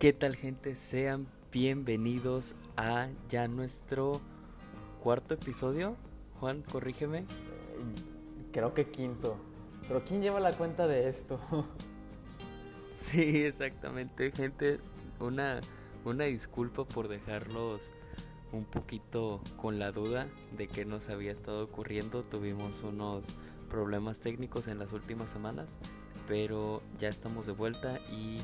¿Qué tal gente? Sean bienvenidos a ya nuestro cuarto episodio. Juan, corrígeme. Creo que quinto. Pero ¿quién lleva la cuenta de esto? sí, exactamente, gente. Una, una disculpa por dejarlos un poquito con la duda de qué nos había estado ocurriendo. Tuvimos unos problemas técnicos en las últimas semanas, pero ya estamos de vuelta y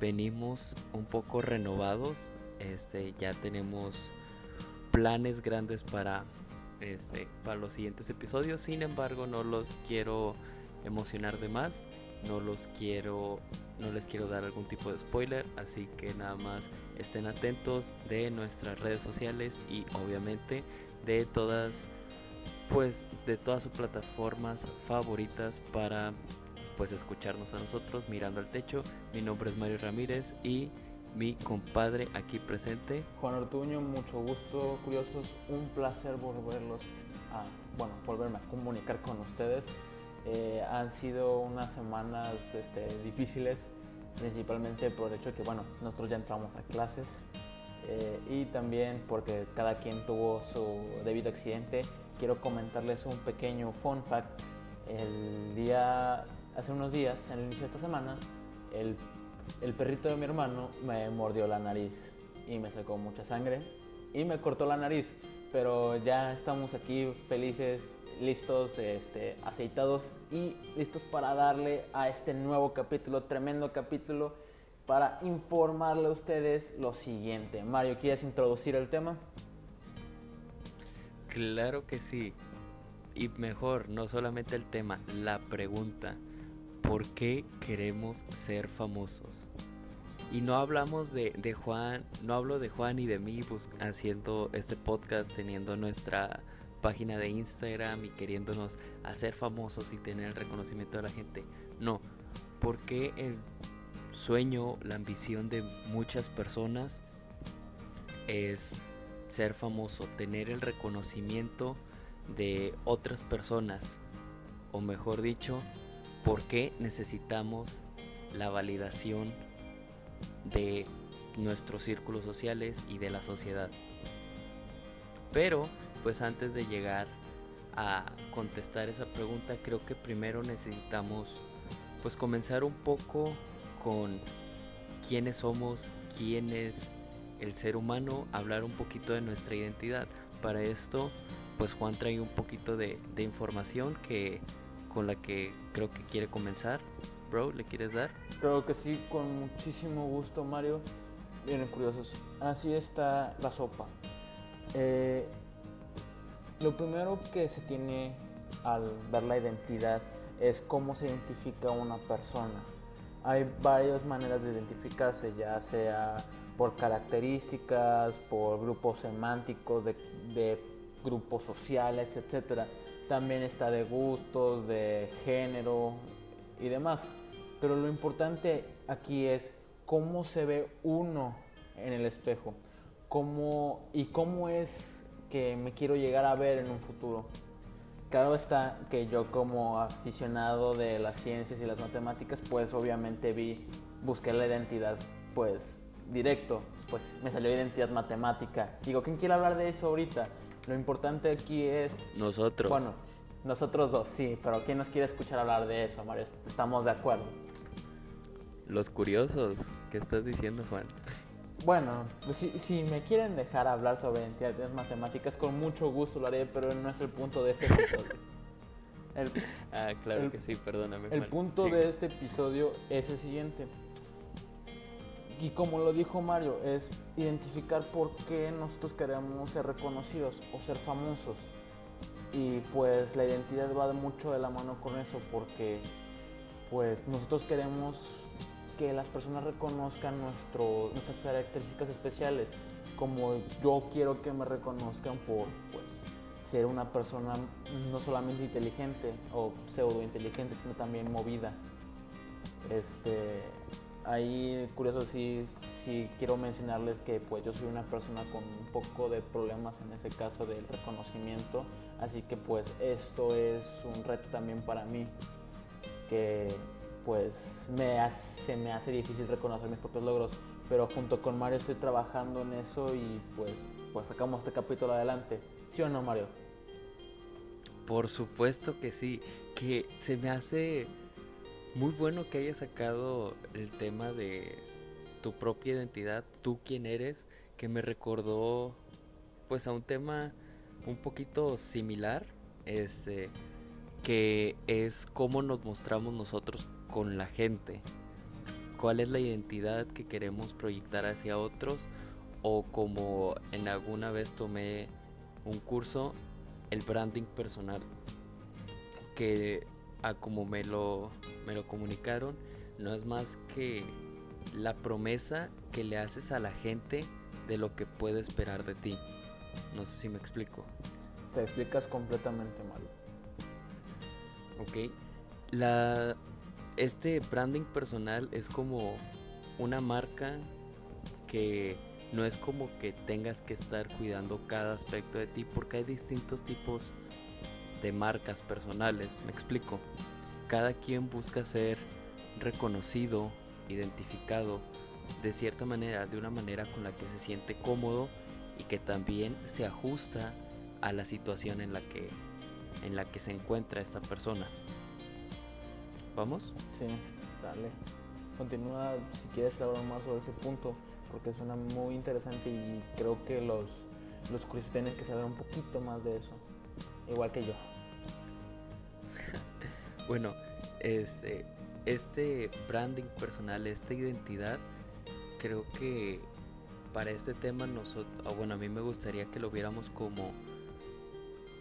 venimos un poco renovados. Este, ya tenemos planes grandes para, este, para los siguientes episodios. Sin embargo, no los quiero emocionar de más. No los quiero, no les quiero dar algún tipo de spoiler, así que nada más estén atentos de nuestras redes sociales y obviamente de todas, pues de todas sus plataformas favoritas para pues escucharnos a nosotros mirando al techo. Mi nombre es Mario Ramírez y mi compadre aquí presente. Juan Ortuño, mucho gusto, curiosos, un placer volverlos a, bueno, volverme a comunicar con ustedes. Eh, han sido unas semanas este, difíciles, principalmente por el hecho de que, bueno, nosotros ya entramos a clases eh, y también porque cada quien tuvo su debido accidente. Quiero comentarles un pequeño fun fact. El día, hace unos días, en el inicio de esta semana, el, perrito de mi hermano me mordió la nariz y me sacó mucha sangre y me cortó la nariz. Pero ya estamos aquí felices, listos, este, aceitados y listos para darle a este nuevo capítulo, tremendo capítulo, para informarle a ustedes lo siguiente. Mario, ¿quieres introducir el tema? Claro que sí. Y mejor, no solamente el tema, la pregunta. ¿Por qué queremos ser famosos? Y no hablamos de, Juan, no hablo de Juan y de mí haciendo este podcast, teniendo nuestra página de Instagram y queriéndonos hacer famosos y tener el reconocimiento de la gente. No, porque el sueño, la ambición de muchas personas es ser famoso, tener el reconocimiento de otras personas, o mejor dicho, por qué necesitamos la validación de nuestros círculos sociales y de la sociedad. Pero pues antes de llegar a contestar esa pregunta, creo que primero necesitamos pues comenzar un poco con quiénes somos, quién es el ser humano, hablar un poquito de nuestra identidad. Para esto, pues Juan trae un poquito de, de información que con la que creo que quiere comenzar. Bro, ¿le quieres dar? Creo que sí, con muchísimo gusto, Mario. Vienen curiosos. Así está la sopa. Eh, lo primero que se tiene al ver la identidad es cómo se identifica una persona. Hay varias maneras de identificarse, ya sea por características, por grupos semánticos, de, grupos sociales, etc. También está de gustos, de género y demás. Pero lo importante aquí es cómo se ve uno en el espejo cómo, y cómo es que me quiero llegar a ver en un futuro. Claro está que yo como aficionado de las ciencias y las matemáticas, pues obviamente vi, busqué la identidad, pues directo, pues me salió identidad matemática. Digo, ¿quién quiere hablar de eso ahorita? Lo importante aquí es... Nosotros. Bueno, nosotros dos, sí, pero ¿quién nos quiere escuchar hablar de eso, Mario? Estamos de acuerdo. Los curiosos, ¿qué estás diciendo, Juan? Bueno, pues si, me quieren dejar hablar sobre entidades matemáticas, con mucho gusto lo haré, pero no es el punto de este episodio. ah, claro que sí, perdóname. El punto de este episodio es el siguiente. Y como lo dijo Mario, es identificar por qué nosotros queremos ser reconocidos o ser famosos. Y pues la identidad va mucho de la mano con eso, porque pues nosotros queremos que las personas reconozcan nuestro, nuestras características especiales, como yo quiero que me reconozcan por pues, ser una persona no solamente inteligente o pseudo inteligente, sino también movida. Este, ahí curioso sí, sí quiero mencionarles que pues yo soy una persona con un poco de problemas en ese caso del reconocimiento Así que pues esto es un reto también para mí, que pues me se me hace difícil reconocer mis propios logros, pero junto con Mario estoy trabajando en eso y pues, pues sacamos este capítulo adelante. ¿Sí o no, Mario? Por supuesto que sí, que se me hace muy bueno que hayas sacado el tema de tu propia identidad, tú quién eres, que me recordó pues a un tema un poquito similar, este, que es cómo nos mostramos nosotros con la gente, cuál es la identidad que queremos proyectar hacia otros o como en alguna vez tomé un curso, el branding personal, que a como me lo, me lo comunicaron, no es más que la promesa que le haces a la gente de lo que puede esperar de ti. No sé si me explico. Te explicas completamente mal. Ok. La, este branding personal es como una marca que no es como que tengas que estar cuidando cada aspecto de ti porque hay distintos tipos de marcas personales. Me explico. Cada quien busca ser reconocido, identificado de cierta manera, de una manera con la que se siente cómodo y que también se ajusta a la situación en la que en la que se encuentra esta persona. ¿Vamos? Sí, dale. Continúa si quieres hablar más sobre ese punto, porque suena muy interesante y creo que los, los curiosos tienen que saber un poquito más de eso, igual que yo. Bueno, este, este branding personal, esta identidad, creo que para este tema nosotros, bueno, a mí me gustaría que lo viéramos como,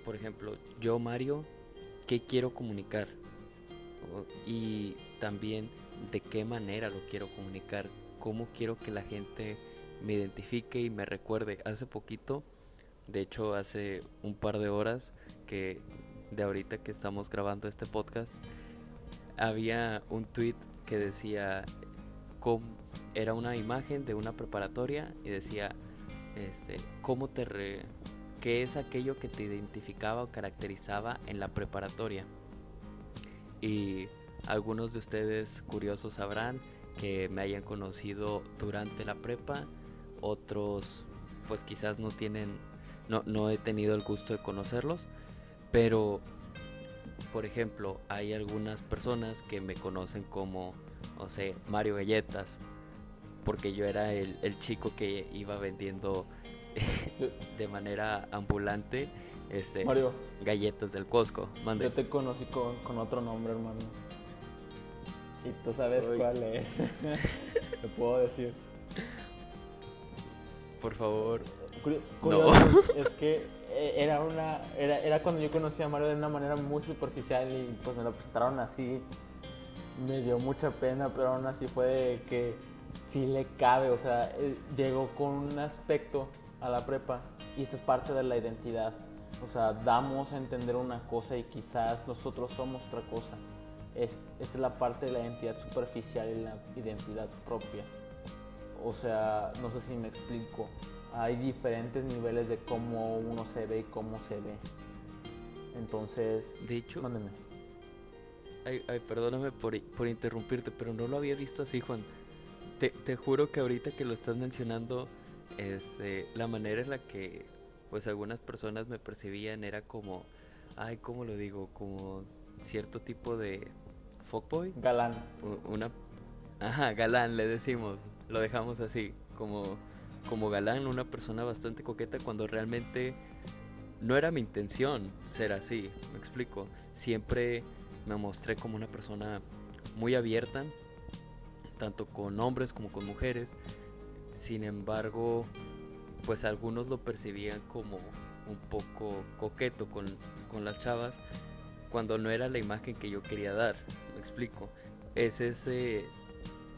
por ejemplo, yo Mario, ¿qué quiero comunicar? Y también de qué manera lo quiero comunicar, cómo quiero que la gente me identifique y me recuerde. Hace poquito, de hecho hace un par de horas que de ahorita que estamos grabando este podcast, había un tweet que decía cómo, era una imagen de una preparatoria y decía este, cómo te qué es aquello que te identificaba o caracterizaba en la preparatoria. Y algunos de ustedes curiosos sabrán que me hayan conocido durante la prepa, otros pues quizás no tienen no, no he tenido el gusto de conocerlos, pero por ejemplo, hay algunas personas que me conocen como, no sé, Mario Galletas, porque yo era el, chico que iba vendiendo de manera ambulante este, galletas del Costco. Yo te conocí con, otro nombre, hermano. Y tú sabes cuál es. Te puedo decir. Por favor. Curioso, es que eh, era una era, era cuando yo conocí a Mario de una manera muy superficial y pues me lo presentaron así. Me dio mucha pena, pero aún así fue de que sí le cabe, o sea, eh, llegó con un aspecto a la prepa y esta es parte de la identidad. O sea, damos a entender una cosa y quizás nosotros somos otra cosa. Es, esta es la parte de la identidad superficial y la identidad propia. O sea, no sé si me explico. Hay diferentes niveles de cómo uno se ve y cómo se ve. Entonces, de hecho, mándeme. Ay, ay, perdóname por, por interrumpirte, pero no lo había visto así, Juan te, juro que ahorita que lo estás mencionando, este, la manera en la que pues algunas personas me percibían era como, ay, ¿cómo lo digo? Como cierto tipo de fuckboy. Galán. Una, ajá, galán le decimos, lo dejamos así, como, como galán, una persona bastante coqueta cuando realmente no era mi intención ser así, me explico. Siempre me mostré como una persona muy abierta, tanto con hombres como con mujeres. Sin embargo, pues algunos lo percibían como un poco coqueto con, las chavas cuando no era la imagen que yo quería dar. Me explico. Es ese.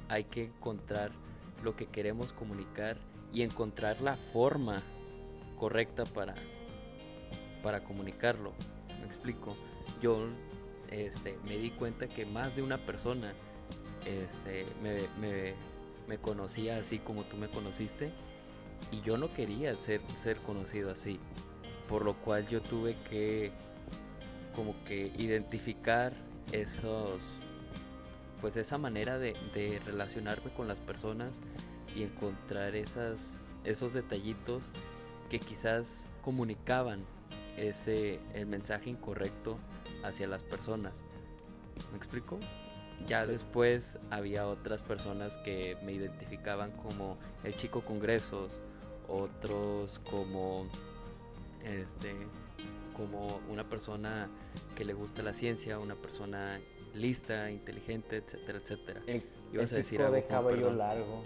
Hay que encontrar lo que queremos comunicar y encontrar la forma correcta para, para comunicarlo. Me explico. Yo este, me di cuenta que más de una persona este, me, conocía así como tú me conociste y yo no quería ser, ser conocido así por lo cual yo tuve que como que identificar esos pues esa manera de relacionarme con las personas y encontrar esas esos detallitos que quizás comunicaban ese el mensaje incorrecto hacia las personas. ¿Me explico? Ya después había otras personas que me identificaban como el chico congresos, otros como este como una persona que le gusta la ciencia, una persona lista, inteligente, etcétera, etcétera. El, chico de cabello largo.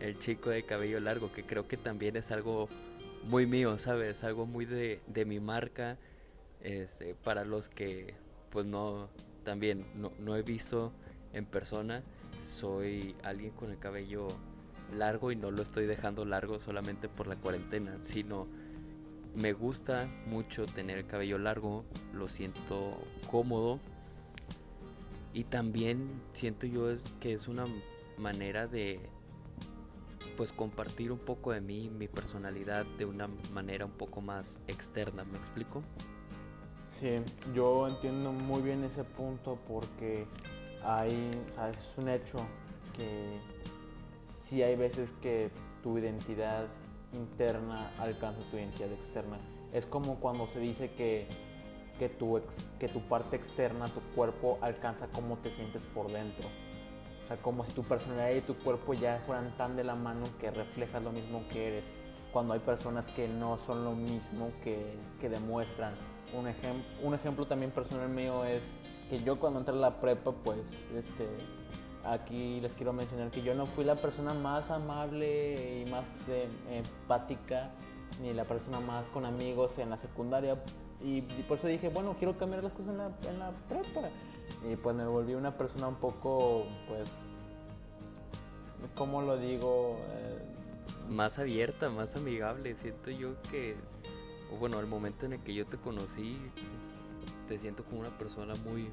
El chico de cabello largo, que creo que también es algo muy mío, ¿sabes? Algo muy de, de mi marca. Este, para los que pues no también no, no he visto en persona, soy alguien con el cabello largo y no lo estoy dejando largo solamente por la cuarentena, sino me gusta mucho tener el cabello largo, lo siento cómodo y también siento yo que es una manera de pues compartir un poco de mí, mi personalidad de una manera un poco más externa, ¿me explico? Sí, yo entiendo muy bien ese punto porque hay, es un hecho que sí hay veces que tu identidad interna alcanza tu identidad externa. Es como cuando se dice que, que, tu, que tu parte externa, tu cuerpo, alcanza cómo te sientes por dentro. Sea, como si tu personalidad y tu cuerpo ya fueran tan de la mano que reflejas lo mismo que eres. Cuando hay personas que no son lo mismo que, que demuestran. Un, ejem un ejemplo también personal mío es que yo cuando entré a la prepa, pues, este, aquí les quiero mencionar que yo no fui la persona más amable y más eh, empática, ni la persona más con amigos en la secundaria. Y, por eso dije, bueno, quiero cambiar las cosas en la, en la prepa. Y pues me volví una persona un poco, pues, ¿cómo lo digo? Eh, más abierta, más amigable. Siento yo que, bueno, al momento en el que yo te conocí, te siento como una persona muy,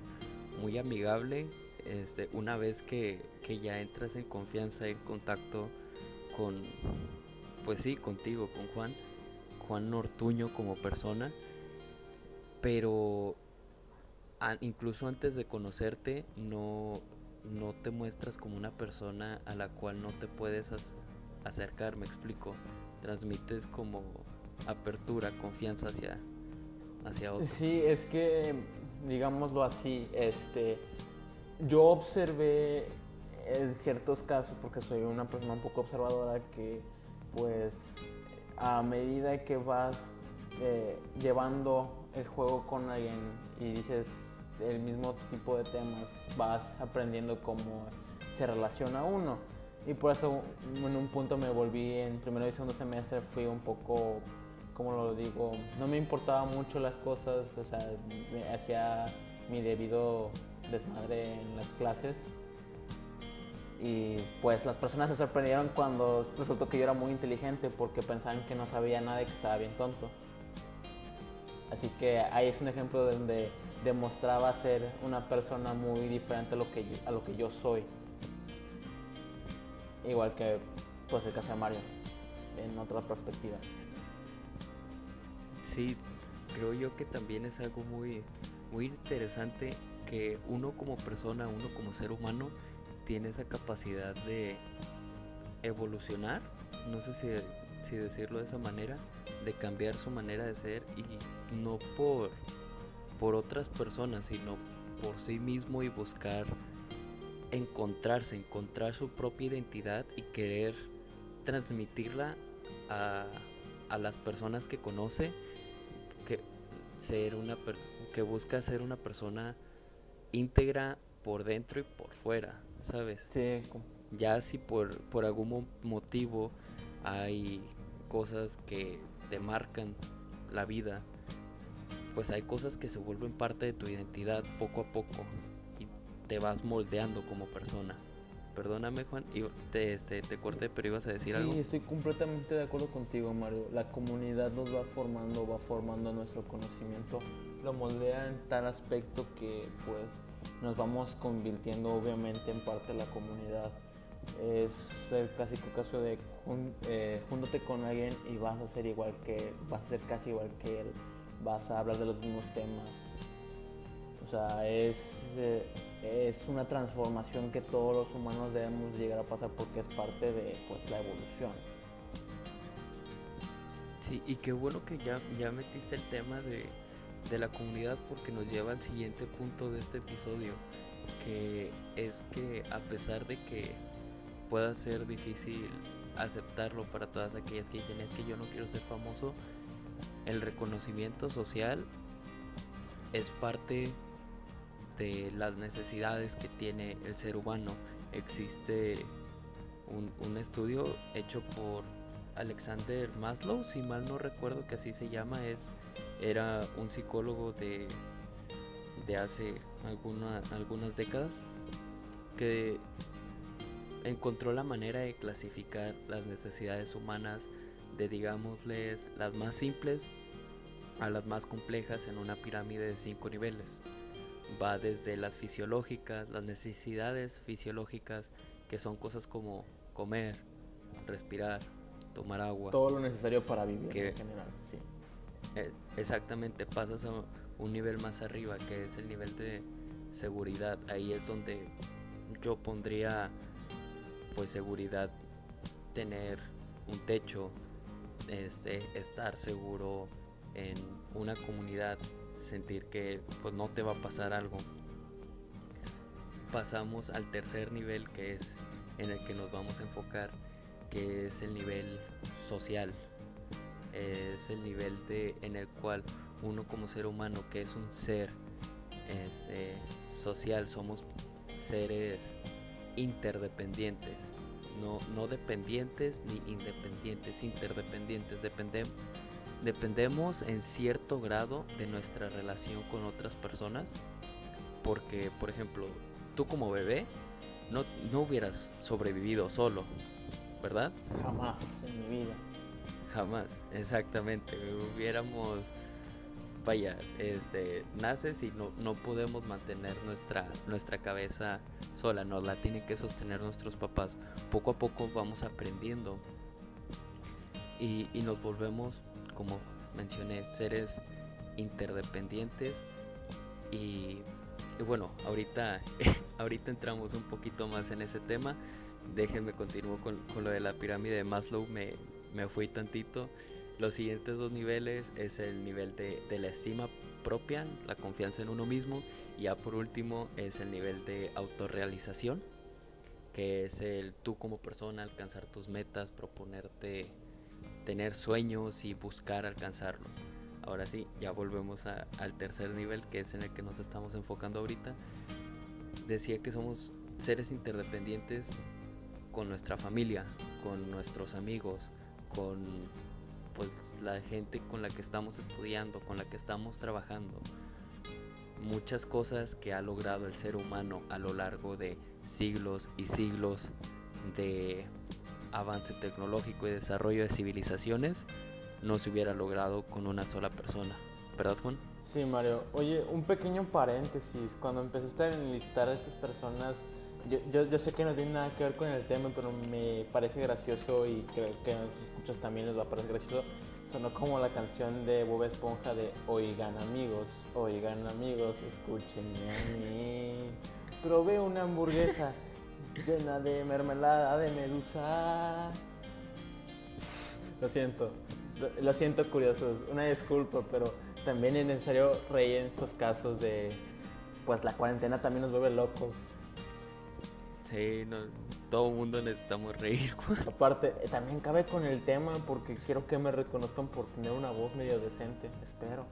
muy amigable este, una vez que, ya entras en confianza, en contacto con, pues sí, contigo, con Juan, Juan Nortuño como persona, pero incluso antes de conocerte no, no te muestras como una persona a la cual no te puedes acercar, me explico, transmites como apertura, confianza hacia, hacia otros. Sí, es que, digámoslo así, este yo observé en ciertos casos, porque soy una persona un poco observadora, que pues a medida que vas eh, llevando el juego con alguien y dices el mismo tipo de temas, vas aprendiendo cómo se relaciona uno. Y por eso en un punto me volví en primero y segundo semestre, fui un poco, como lo digo, no me importaba mucho las cosas, o sea, me hacía mi debido desmadre en las clases. Y pues las personas se sorprendieron cuando resultó que yo era muy inteligente porque pensaban que no sabía nada y que estaba bien tonto. Así que ahí es un ejemplo donde demostraba ser una persona muy diferente a lo que yo, a lo que yo soy. Igual que pues el caso de Mario, en otra perspectiva. Sí, creo yo que también es algo muy, muy interesante que uno como persona, uno como ser humano, tiene esa capacidad de evolucionar, no sé si, decirlo de esa manera, de cambiar su manera de ser y no por, por otras personas, sino por sí mismo y buscar encontrarse, encontrar su propia identidad y querer transmitirla a, a las personas que conoce, que, ser una, que busca ser una persona íntegra por dentro y por fuera, ¿sabes? Sí. Ya si por, por algún motivo hay cosas que te marcan la vida, pues hay cosas que se vuelven parte de tu identidad poco a poco y te vas moldeando como persona. Perdóname Juan, y te, este, te corté, pero ibas a decir algo. Sí, estoy completamente de acuerdo contigo Mario. La comunidad nos va formando, va formando nuestro conocimiento, lo moldea en tal aspecto que pues nos vamos convirtiendo obviamente en parte de la comunidad. Es el clásico caso de eh, júntate con alguien y vas a ser igual que vas a ser casi igual que él, vas a hablar de los mismos temas. O sea, es, eh, es una transformación que todos los humanos debemos llegar a pasar porque es parte de pues, la evolución. Sí, y qué bueno que ya, ya metiste el tema de, de la comunidad porque nos lleva al siguiente punto de este episodio, que es que a pesar de que pueda ser difícil aceptarlo para todas aquellas que dicen es que yo no quiero ser famoso, el reconocimiento social es parte de las necesidades que tiene el ser humano. Existe un, estudio hecho por Alexander Maslow, si mal no recuerdo que así se llama, es era un psicólogo de, de hace algunas décadas que encontró la manera de clasificar las necesidades humanas de digámosles las más simples a las más complejas en una pirámide de cinco niveles. Va desde las fisiológicas, las necesidades fisiológicas, que son cosas como comer, respirar, tomar agua. Todo lo necesario para vivir en general, sí. Eh, exactamente, pasas a un nivel más arriba, que es el nivel de seguridad. Ahí es donde yo pondría, pues, seguridad, tener un techo, este, estar seguro en una comunidad, sentir que pues no te va a pasar algo. Pasamos al tercer nivel que es en el que nos vamos a enfocar, que es el nivel social es el nivel de, en el cual uno como ser humano, que es un ser este, social, somos seres interdependientes, no, no dependientes ni independientes, interdependientes, dependemos dependemos en cierto grado de nuestra relación con otras personas, porque por ejemplo, tú como bebé no, no hubieras sobrevivido solo, ¿verdad? Jamás en mi vida jamás, exactamente. Hubiéramos, vaya, este, naces y no, no podemos mantener nuestra, nuestra cabeza sola, nos la tienen que sostener nuestros papás. Poco a poco vamos aprendiendo y, y nos volvemos, como mencioné, seres interdependientes y, y bueno, ahorita, ahorita entramos un poquito más en ese tema. Déjenme continuar con, con lo de la pirámide de Maslow. Me, me fui tantito. Los siguientes dos niveles es el nivel de, la estima propia, la confianza en uno mismo, y ya por último es el nivel de autorrealización, que es el tú como persona alcanzar tus metas, proponerte tener sueños y buscar alcanzarlos. Ahora sí, ya volvemos al tercer nivel, que es en el que nos estamos enfocando ahorita. Decía que somos seres interdependientes con nuestra familia, con nuestros amigos, con pues la gente con la que estamos estudiando, con la que estamos trabajando. Muchas cosas que ha logrado el ser humano a lo largo de siglos y siglos de avance tecnológico y desarrollo de civilizaciones no se hubiera logrado con una sola persona. ¿Verdad, Juan? Sí, Mario. Oye, un pequeño paréntesis. Cuando empezaste a enlistar a estas personas yo, yo, sé que no tiene nada que ver con el tema, pero me parece gracioso y creo que a los escuchas también les va a parecer gracioso. Sonó como la canción de Bob Esponja de Oigan amigos, oigan amigos, escúchenme a mí. Probé una hamburguesa llena de mermelada de medusa. Lo siento, lo siento curiosos, una disculpa, pero también es necesario reír en estos casos de, pues la cuarentena también nos vuelve locos. Sí, no, todo mundo necesitamos reír. Aparte, eh, también cabe con el tema porque quiero que me reconozcan por tener una voz medio decente, espero.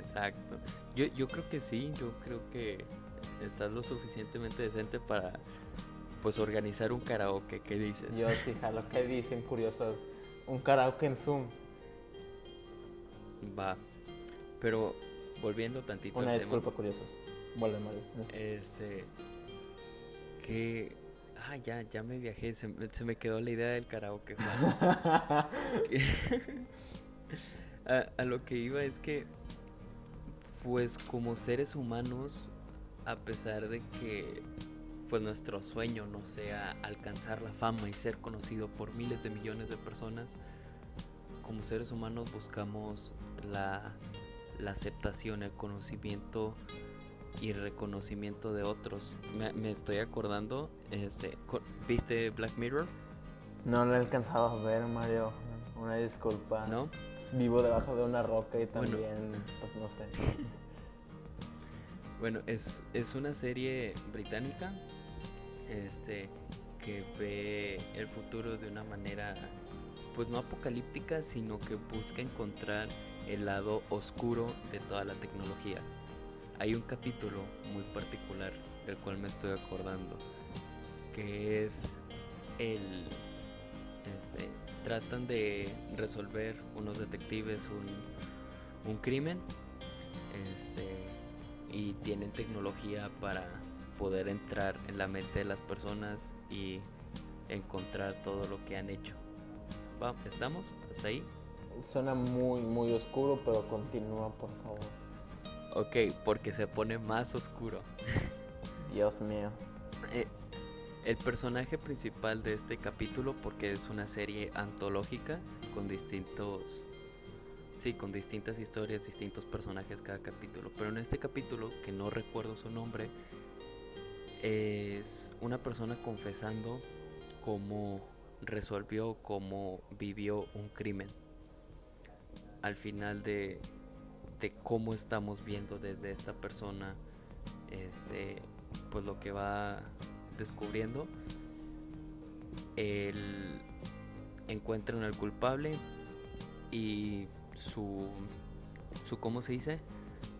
Exacto. Yo, yo creo que sí, yo creo que estás lo suficientemente decente para pues organizar un karaoke, ¿qué dices? Yo sí, lo que dicen curiosos, un karaoke en Zoom. Va. Pero volviendo tantito Una disculpa curiosos. Vuelve mal. Este que... Ah, ya, ya me viajé, se, me quedó la idea del karaoke. a, a lo que iba es que, pues como seres humanos, a pesar de que pues nuestro sueño no sea alcanzar la fama y ser conocido por miles de millones de personas, como seres humanos buscamos la, la aceptación, el conocimiento y reconocimiento de otros. Me, me estoy acordando, este, ¿viste Black Mirror? No lo he alcanzado a ver, Mario. Una disculpa. ¿No? Vivo debajo de una roca y Bueno. también, pues no sé. Bueno, es, es una serie británica este, que ve el futuro de una manera, pues no apocalíptica, sino que busca encontrar el lado oscuro de toda la tecnología. Hay un capítulo muy particular del cual me estoy acordando, que es el... este, tratan de resolver unos detectives un, crimen este, y tienen tecnología para poder entrar en la mente de las personas y encontrar todo lo que han hecho. Va, ¿Estamos? ¿Hasta ahí? Suena muy, muy oscuro, pero continúa, por favor. Ok, porque se pone más oscuro. Dios mío. Eh, el personaje principal de este capítulo, porque es una serie antológica con distintos. Sí, con distintas historias, distintos personajes cada capítulo. Pero en este capítulo, que no recuerdo su nombre, es una persona confesando cómo resolvió, cómo vivió un crimen. Al final de, de cómo estamos viendo desde esta persona, este, pues lo que va descubriendo, el encuentran al culpable y su, su ¿cómo se dice?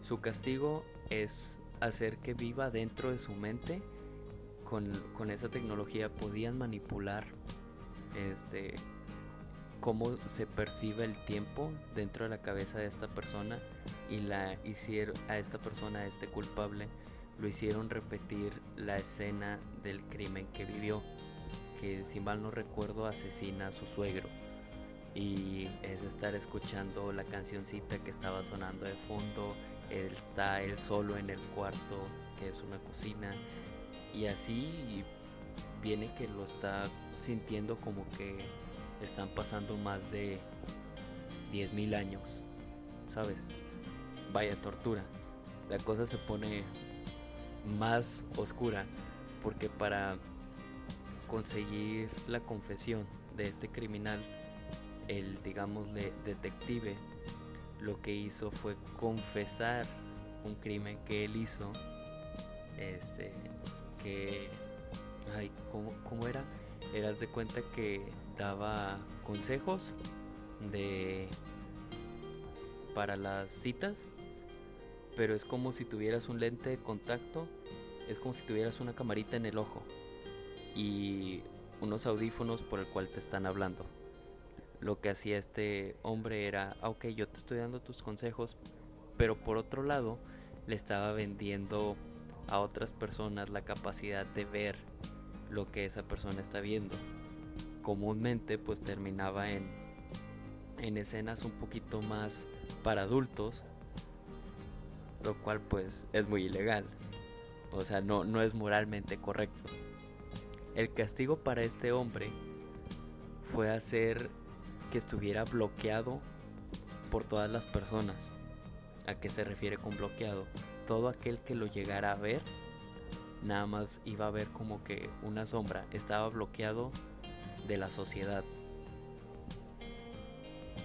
Su castigo es hacer que viva dentro de su mente. Con, con esa tecnología podían manipular este, cómo se percibe el tiempo dentro de la cabeza de esta persona y la hicieron a esta persona, a este culpable, lo hicieron repetir la escena del crimen que vivió, que si mal no recuerdo asesina a su suegro. Y es estar escuchando la cancioncita que estaba sonando de fondo, él está él solo en el cuarto, que es una cocina, y así viene que lo está sintiendo como que están pasando más de 10.000 años, ¿sabes? Vaya tortura. La cosa se pone más oscura porque para conseguir la confesión de este criminal, el digámosle detective, lo que hizo fue confesar un crimen que él hizo, este, que, ay, ¿cómo, cómo era? Eras de cuenta que daba consejos de para las citas, pero es como si tuvieras un lente de contacto, es como si tuvieras una camarita en el ojo y unos audífonos por el cual te están hablando. Lo que hacía este hombre era, "Ah, ok, yo te estoy dando tus consejos, pero por otro lado le estaba vendiendo a otras personas la capacidad de ver lo que esa persona está viendo. Comúnmente pues terminaba en, en escenas un poquito más para adultos, lo cual pues es muy ilegal. O sea, no, no es moralmente correcto. El castigo para este hombre fue hacer que estuviera bloqueado por todas las personas. ¿A qué se refiere con bloqueado? Todo aquel que lo llegara a ver, nada más iba a ver como que una sombra. Estaba bloqueado de la sociedad.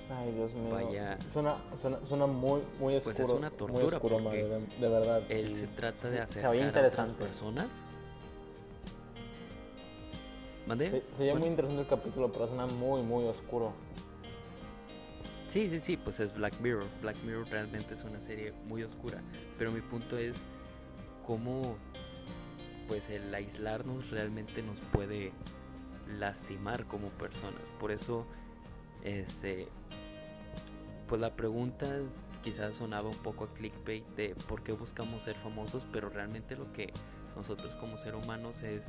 Ay, Dios mío. Vaya. Suena, suena, suena muy, muy oscuro. Pues es una tortura oscuro, porque de, de verdad. Él sí. se trata de veía a otras personas. ¿Mande? Se, se veía Bueno. muy interesante el capítulo, pero suena muy, muy oscuro. Sí, sí, sí, pues es Black Mirror. Black Mirror realmente es una serie muy oscura. Pero mi punto es cómo pues el aislarnos realmente nos puede lastimar como personas. Por eso, este, pues la pregunta quizás sonaba un poco a clickbait de por qué buscamos ser famosos, pero realmente lo que nosotros como ser humanos es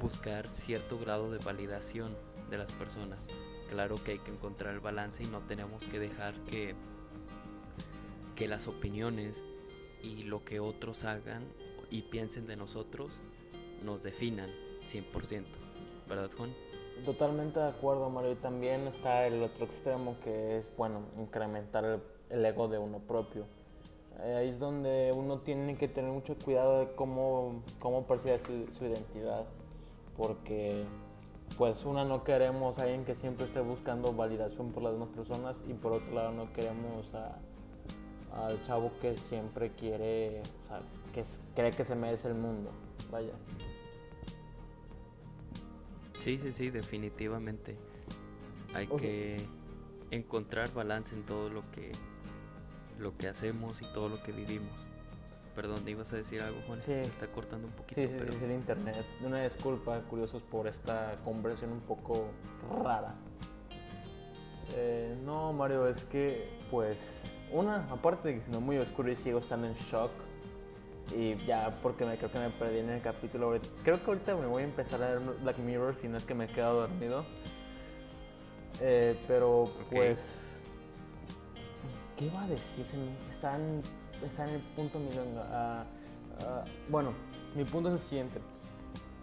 buscar cierto grado de validación de las personas. Claro que hay que encontrar el balance y no tenemos que dejar que, que las opiniones y lo que otros hagan y piensen de nosotros nos definan 100%, ¿verdad Juan? Totalmente de acuerdo, Mario. Y también está el otro extremo que es, bueno, incrementar el, ego de uno propio. Eh, ahí es donde uno tiene que tener mucho cuidado de cómo, cómo percibe su, identidad. Porque, pues, una no queremos a alguien que siempre esté buscando validación por las demás personas. Y por otro lado, no queremos al chavo que siempre quiere, o sea, que cree que se merece el mundo. Vaya. Sí, sí, sí, definitivamente. Hay que encontrar balance en todo lo que lo que hacemos y todo lo que vivimos. Perdón, ¿ibas a decir algo, Juan? Sí. Se está cortando un poquito, Sí, sí, pero sí, es el internet. Una disculpa, curiosos, por esta conversión un poco rara. Eh, no, Mario, es que, pues, una, aparte de que siendo muy oscuro y ciego, están en shock. Y ya, porque me, creo que me perdí en el capítulo. Creo que ahorita me voy a empezar a ver Black Mirror, si no es que me he quedado dormido. Eh, pero, pues. ¿Qué iba a decir? Está en, está en el punto milonga. Ah, bueno, mi punto es el siguiente.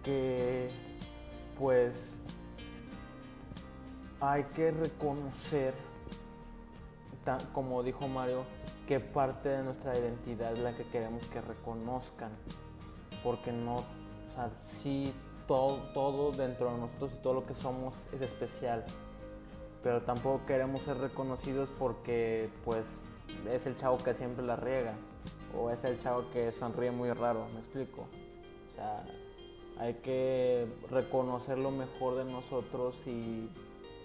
Que, pues, hay que reconocer, como dijo Mario, que parte de nuestra identidad es la que queremos que reconozcan. Porque no, o sea, sí, todo, todo dentro de nosotros y todo lo que somos es especial. Pero tampoco queremos ser reconocidos porque, pues, es el chavo que siempre la riega. O es el chavo que sonríe muy raro, ¿me explico? O sea, hay que reconocer lo mejor de nosotros y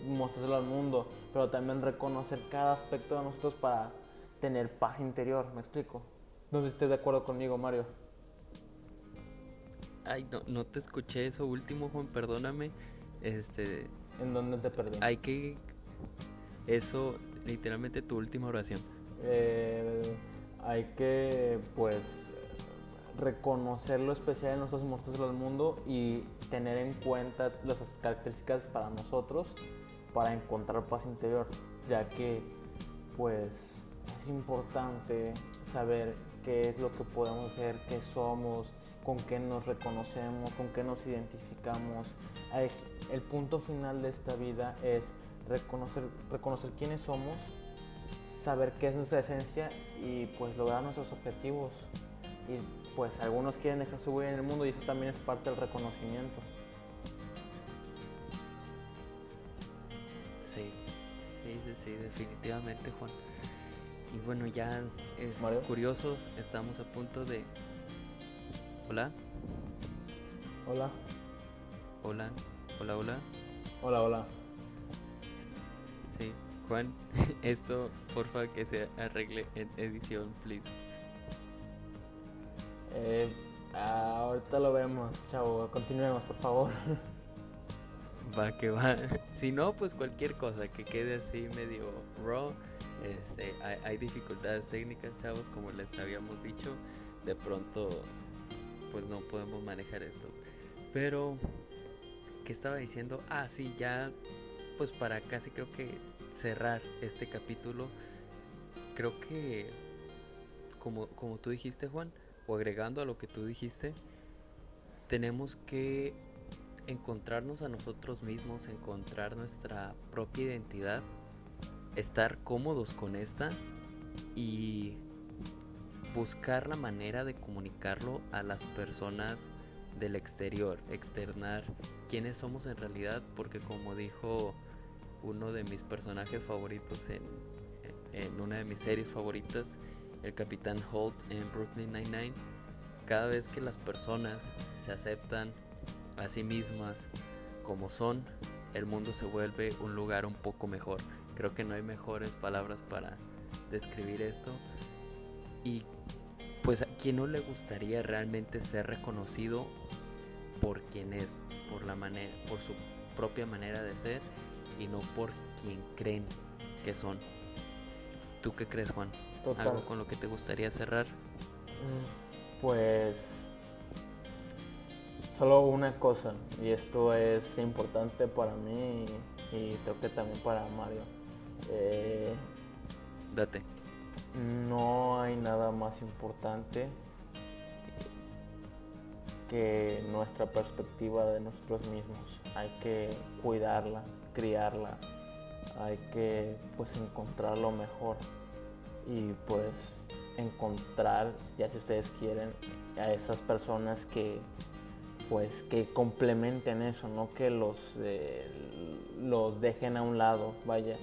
mostrárselo al mundo, pero también reconocer cada aspecto de nosotros para tener paz interior, ¿me explico? No sé si estés de acuerdo conmigo, Mario. Ay, no, no te escuché eso último, Juan, perdóname. Este, ¿En dónde te perdí? hay que eso literalmente tu última oración. Eh, hay que, pues, reconocer lo especial de nosotros y mostrárselo al mundo y tener en cuenta las características para nosotros para encontrar paz interior, ya que, pues, es importante saber qué es lo que podemos hacer, qué somos, con qué nos reconocemos, con qué nos identificamos. El punto final de esta vida es reconocer, reconocer quiénes somos, saber qué es nuestra esencia y pues lograr nuestros objetivos. Y pues algunos quieren dejar su huella en el mundo y eso también es parte del reconocimiento. Sí, sí, sí, sí, definitivamente, Juan. Y bueno, ya eh, curiosos, estamos a punto de... Hola, Hola, hola, hola, hola. hola, hola. Sí, Juan, esto porfa que se arregle en edición, please. Eh, ah, ahorita lo vemos, chavo. Continuemos, por favor. Va que va. Si no, pues cualquier cosa que quede así medio raw. Este, hay, hay dificultades técnicas, chavos, como les habíamos dicho. De pronto, pues no podemos manejar esto. Pero, ¿qué estaba diciendo? Ah, sí, ya, pues para casi creo que cerrar este capítulo, creo que, como, como tú dijiste, Juan, o agregando a lo que tú dijiste, tenemos que encontrarnos a nosotros mismos, encontrar nuestra propia identidad, estar cómodos con esta y buscar la manera de comunicarlo a las personas del exterior, externar quiénes somos en realidad, porque como dijo uno de mis personajes favoritos en, en una de mis series favoritas, el capitán Holt en Brooklyn Nine-Nine, cada vez que las personas se aceptan a sí mismas como son, el mundo se vuelve un lugar un poco mejor. Creo que no hay mejores palabras para describir esto. Y pues a quien no le gustaría realmente ser reconocido por quien es, por la manera, por su propia manera de ser y no por quien creen que son. ¿Tú qué crees, Juan? Total. ¿Algo con lo que te gustaría cerrar? Mm, Pues solo una cosa, y esto es importante para mí y creo que también para Mario. Eh, Date. no hay nada más importante que nuestra perspectiva de nosotros mismos. Hay que cuidarla, criarla, hay que pues encontrar lo mejor y pues encontrar, ya si ustedes quieren, a esas personas que pues que complementen eso, no que los, eh, los dejen a un lado, vaya.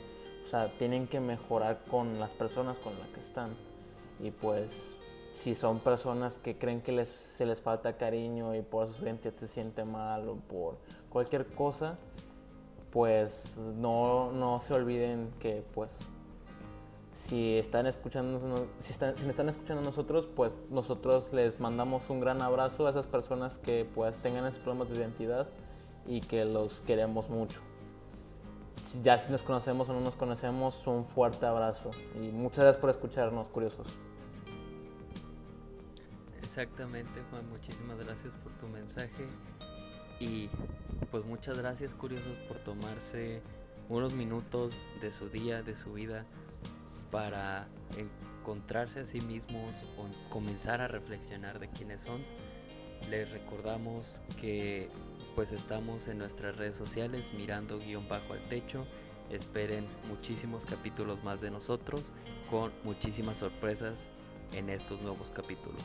O sea, tienen que mejorar con las personas con las que están. Y pues si son personas que creen que les, se les falta cariño y por su gente se siente mal o por cualquier cosa, pues no, no se olviden que pues si están escuchando si están, si me están escuchando a nosotros pues nosotros les mandamos un gran abrazo a esas personas que pues tengan esos problemas de identidad y que los queremos mucho ya si nos conocemos o no nos conocemos un fuerte abrazo. Y muchas gracias por escucharnos curiosos. Exactamente Juan muchísimas gracias por tu mensaje. Y pues muchas gracias curiosos por tomarse unos minutos de su día de su vida para encontrarse a sí mismos o comenzar a reflexionar de quiénes son. Les recordamos que pues estamos en nuestras redes sociales mirando guion bajo al techo. Esperen muchísimos capítulos más de nosotros con muchísimas sorpresas en estos nuevos capítulos.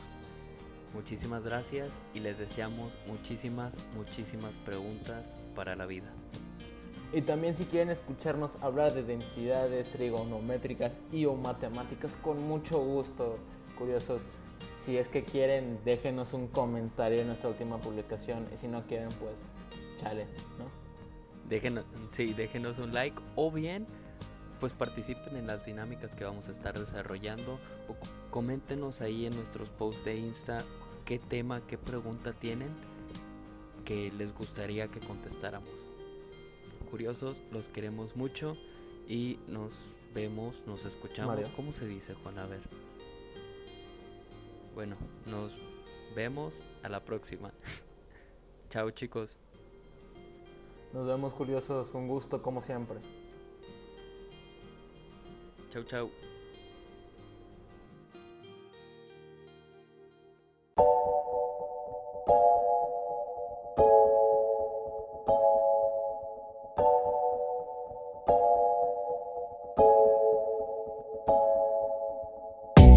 Muchísimas gracias y les deseamos muchísimas, muchísimas preguntas para la vida. Y también si quieren escucharnos hablar de identidades trigonométricas y o matemáticas, con mucho gusto, curiosos. Si es que quieren, déjenos un comentario en nuestra última publicación. Y si no quieren, pues chale, ¿no? Déjenos, sí, déjenos un like o bien pues participen en las dinámicas que vamos a estar desarrollando o coméntenos ahí en nuestros posts de Insta qué tema, qué pregunta tienen que les gustaría que contestáramos curiosos, los queremos mucho y nos vemos, nos escuchamos. ¿Cómo se dice, Juan? A ver. Bueno, nos vemos a la próxima. Chao, chicos. Nos vemos curiosos, un gusto como siempre. Chau, chau.